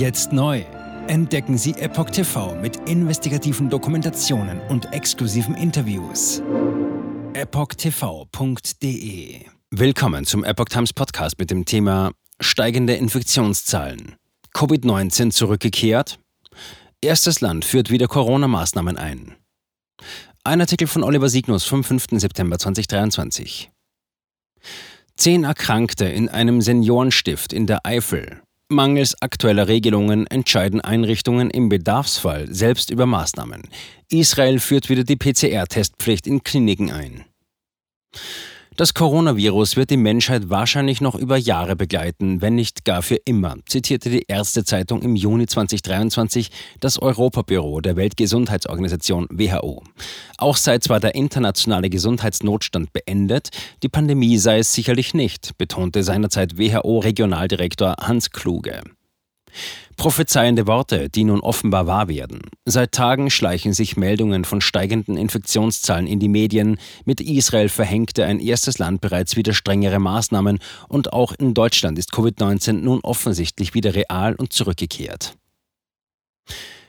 Jetzt neu. Entdecken Sie Epoch TV mit investigativen Dokumentationen und exklusiven Interviews. EpochTV.de Willkommen zum Epoch Times Podcast mit dem Thema Steigende Infektionszahlen. Covid-19 zurückgekehrt? Erstes Land führt wieder Corona-Maßnahmen ein. Ein Artikel von Oliver Signus vom 5. September 2023. Zehn Erkrankte in einem Seniorenstift in der Eifel. Mangels aktueller Regelungen entscheiden Einrichtungen im Bedarfsfall selbst über Maßnahmen. Israel führt wieder die PCR-Testpflicht in Kliniken ein. Das Coronavirus wird die Menschheit wahrscheinlich noch über Jahre begleiten, wenn nicht gar für immer, zitierte die Ärztezeitung im Juni 2023 das Europabüro der Weltgesundheitsorganisation WHO. Auch sei zwar der internationale Gesundheitsnotstand beendet, die Pandemie sei es sicherlich nicht, betonte seinerzeit WHO-Regionaldirektor Hans Kluge. Prophezeiende Worte, die nun offenbar wahr werden. Seit Tagen schleichen sich Meldungen von steigenden Infektionszahlen in die Medien. Mit Israel verhängte ein erstes Land bereits wieder strengere Maßnahmen und auch in Deutschland ist Covid-19 nun offensichtlich wieder real und zurückgekehrt.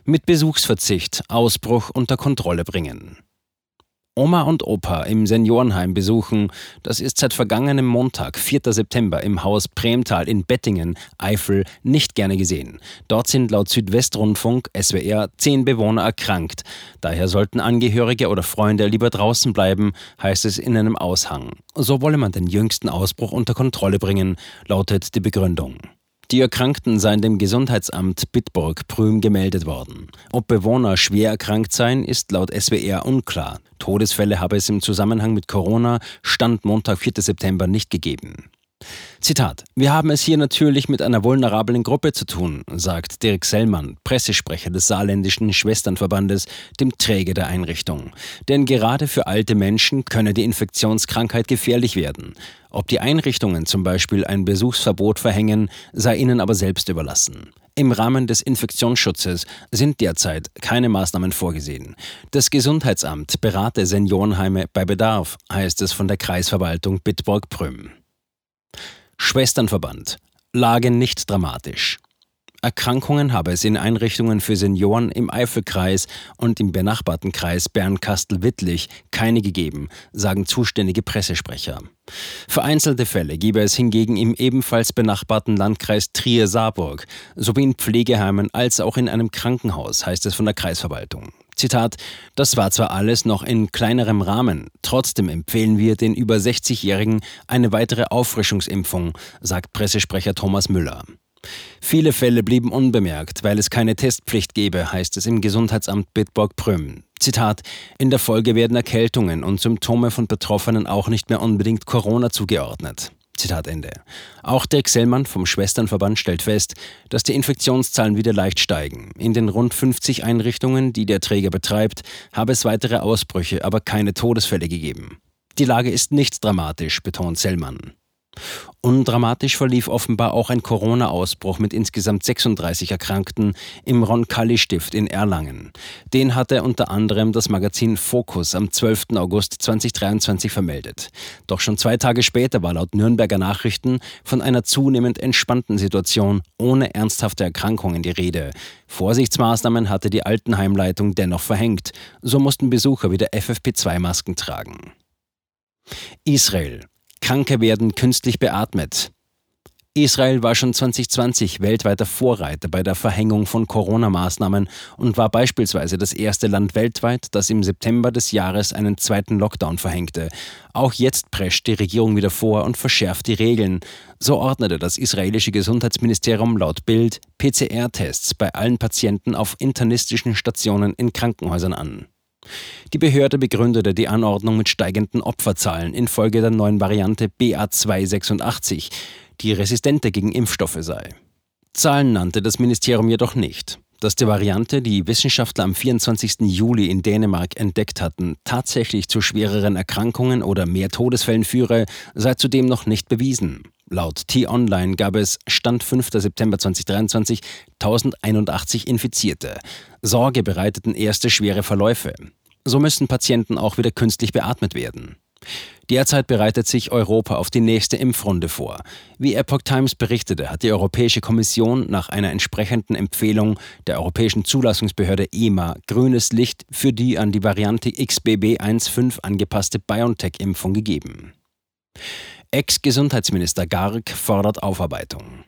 Mit Besuchsverzicht Ausbruch unter Kontrolle bringen. Oma und Opa im Seniorenheim besuchen, das ist seit vergangenem Montag, 4. September, im Haus Premtal in Bettingen, Eifel, nicht gerne gesehen. Dort sind laut Südwestrundfunk, SWR, zehn Bewohner erkrankt. Daher sollten Angehörige oder Freunde lieber draußen bleiben, heißt es in einem Aushang. So wolle man den jüngsten Ausbruch unter Kontrolle bringen, lautet die Begründung. Die Erkrankten seien dem Gesundheitsamt Bitburg-Prüm gemeldet worden. Ob Bewohner schwer erkrankt seien, ist laut SWR unklar. Todesfälle habe es im Zusammenhang mit Corona Stand Montag, 4. September nicht gegeben. Zitat: Wir haben es hier natürlich mit einer vulnerablen Gruppe zu tun, sagt Dirk Sellmann, Pressesprecher des Saarländischen Schwesternverbandes, dem Träger der Einrichtung. Denn gerade für alte Menschen könne die Infektionskrankheit gefährlich werden. Ob die Einrichtungen zum Beispiel ein Besuchsverbot verhängen, sei ihnen aber selbst überlassen. Im Rahmen des Infektionsschutzes sind derzeit keine Maßnahmen vorgesehen. Das Gesundheitsamt berate Seniorenheime bei Bedarf, heißt es von der Kreisverwaltung Bitburg-Prüm. Schwesternverband. Lage nicht dramatisch. Erkrankungen habe es in Einrichtungen für Senioren im Eifelkreis und im benachbarten Kreis Bernkastel-Wittlich keine gegeben, sagen zuständige Pressesprecher. Vereinzelte Fälle gebe es hingegen im ebenfalls benachbarten Landkreis Trier-Saarburg sowie in Pflegeheimen als auch in einem Krankenhaus, heißt es von der Kreisverwaltung. Zitat, das war zwar alles noch in kleinerem Rahmen, trotzdem empfehlen wir den über 60-Jährigen eine weitere Auffrischungsimpfung, sagt Pressesprecher Thomas Müller. Viele Fälle blieben unbemerkt, weil es keine Testpflicht gebe, heißt es im Gesundheitsamt Bitburg-Prüm. Zitat: In der Folge werden Erkältungen und Symptome von Betroffenen auch nicht mehr unbedingt Corona zugeordnet. Zitat Ende. Auch Dirk Sellmann vom Schwesternverband stellt fest, dass die Infektionszahlen wieder leicht steigen. In den rund 50 Einrichtungen, die der Träger betreibt, habe es weitere Ausbrüche, aber keine Todesfälle gegeben. Die Lage ist nicht dramatisch, betont Sellmann. Undramatisch verlief offenbar auch ein Corona-Ausbruch mit insgesamt 36 Erkrankten im Ron-Kalli-Stift in Erlangen. Den hatte unter anderem das Magazin Focus am 12. August 2023 vermeldet. Doch schon zwei Tage später war laut Nürnberger Nachrichten von einer zunehmend entspannten Situation ohne ernsthafte Erkrankungen die Rede. Vorsichtsmaßnahmen hatte die Altenheimleitung dennoch verhängt. So mussten Besucher wieder FFP2-Masken tragen. Israel. Kranke werden künstlich beatmet. Israel war schon 2020 weltweiter Vorreiter bei der Verhängung von Corona-Maßnahmen und war beispielsweise das erste Land weltweit, das im September des Jahres einen zweiten Lockdown verhängte. Auch jetzt prescht die Regierung wieder vor und verschärft die Regeln. So ordnete das israelische Gesundheitsministerium laut Bild PCR-Tests bei allen Patienten auf internistischen Stationen in Krankenhäusern an. Die Behörde begründete die Anordnung mit steigenden Opferzahlen infolge der neuen Variante BA286, die resistenter gegen Impfstoffe sei. Zahlen nannte das Ministerium jedoch nicht. Dass die Variante, die Wissenschaftler am 24. Juli in Dänemark entdeckt hatten, tatsächlich zu schwereren Erkrankungen oder mehr Todesfällen führe, sei zudem noch nicht bewiesen. Laut T-Online gab es Stand 5. September 2023 1081 Infizierte. Sorge bereiteten erste schwere Verläufe. So müssen Patienten auch wieder künstlich beatmet werden. Derzeit bereitet sich Europa auf die nächste Impfrunde vor. Wie Epoch Times berichtete, hat die Europäische Kommission nach einer entsprechenden Empfehlung der Europäischen Zulassungsbehörde EMA grünes Licht für die an die Variante XBB15 angepasste BioNTech-Impfung gegeben. Ex-Gesundheitsminister Garg fordert Aufarbeitung.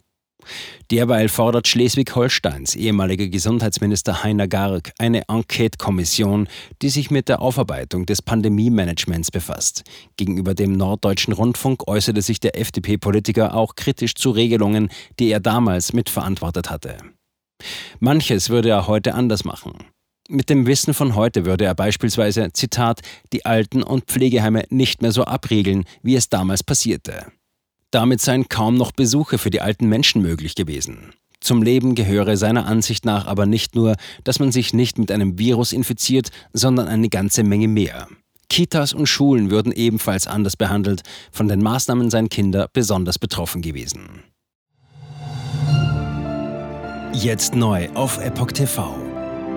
Derweil fordert Schleswig-Holsteins ehemaliger Gesundheitsminister Heiner Garg eine Enquete-Kommission, die sich mit der Aufarbeitung des Pandemie-Managements befasst. Gegenüber dem Norddeutschen Rundfunk äußerte sich der FDP-Politiker auch kritisch zu Regelungen, die er damals mitverantwortet hatte. Manches würde er heute anders machen. Mit dem Wissen von heute würde er beispielsweise, Zitat, die Alten- und Pflegeheime nicht mehr so abriegeln, wie es damals passierte. Damit seien kaum noch Besuche für die alten Menschen möglich gewesen. Zum Leben gehöre seiner Ansicht nach aber nicht nur, dass man sich nicht mit einem Virus infiziert, sondern eine ganze Menge mehr. Kitas und Schulen würden ebenfalls anders behandelt, von den Maßnahmen seien Kinder besonders betroffen gewesen. Jetzt neu auf Epoch TV.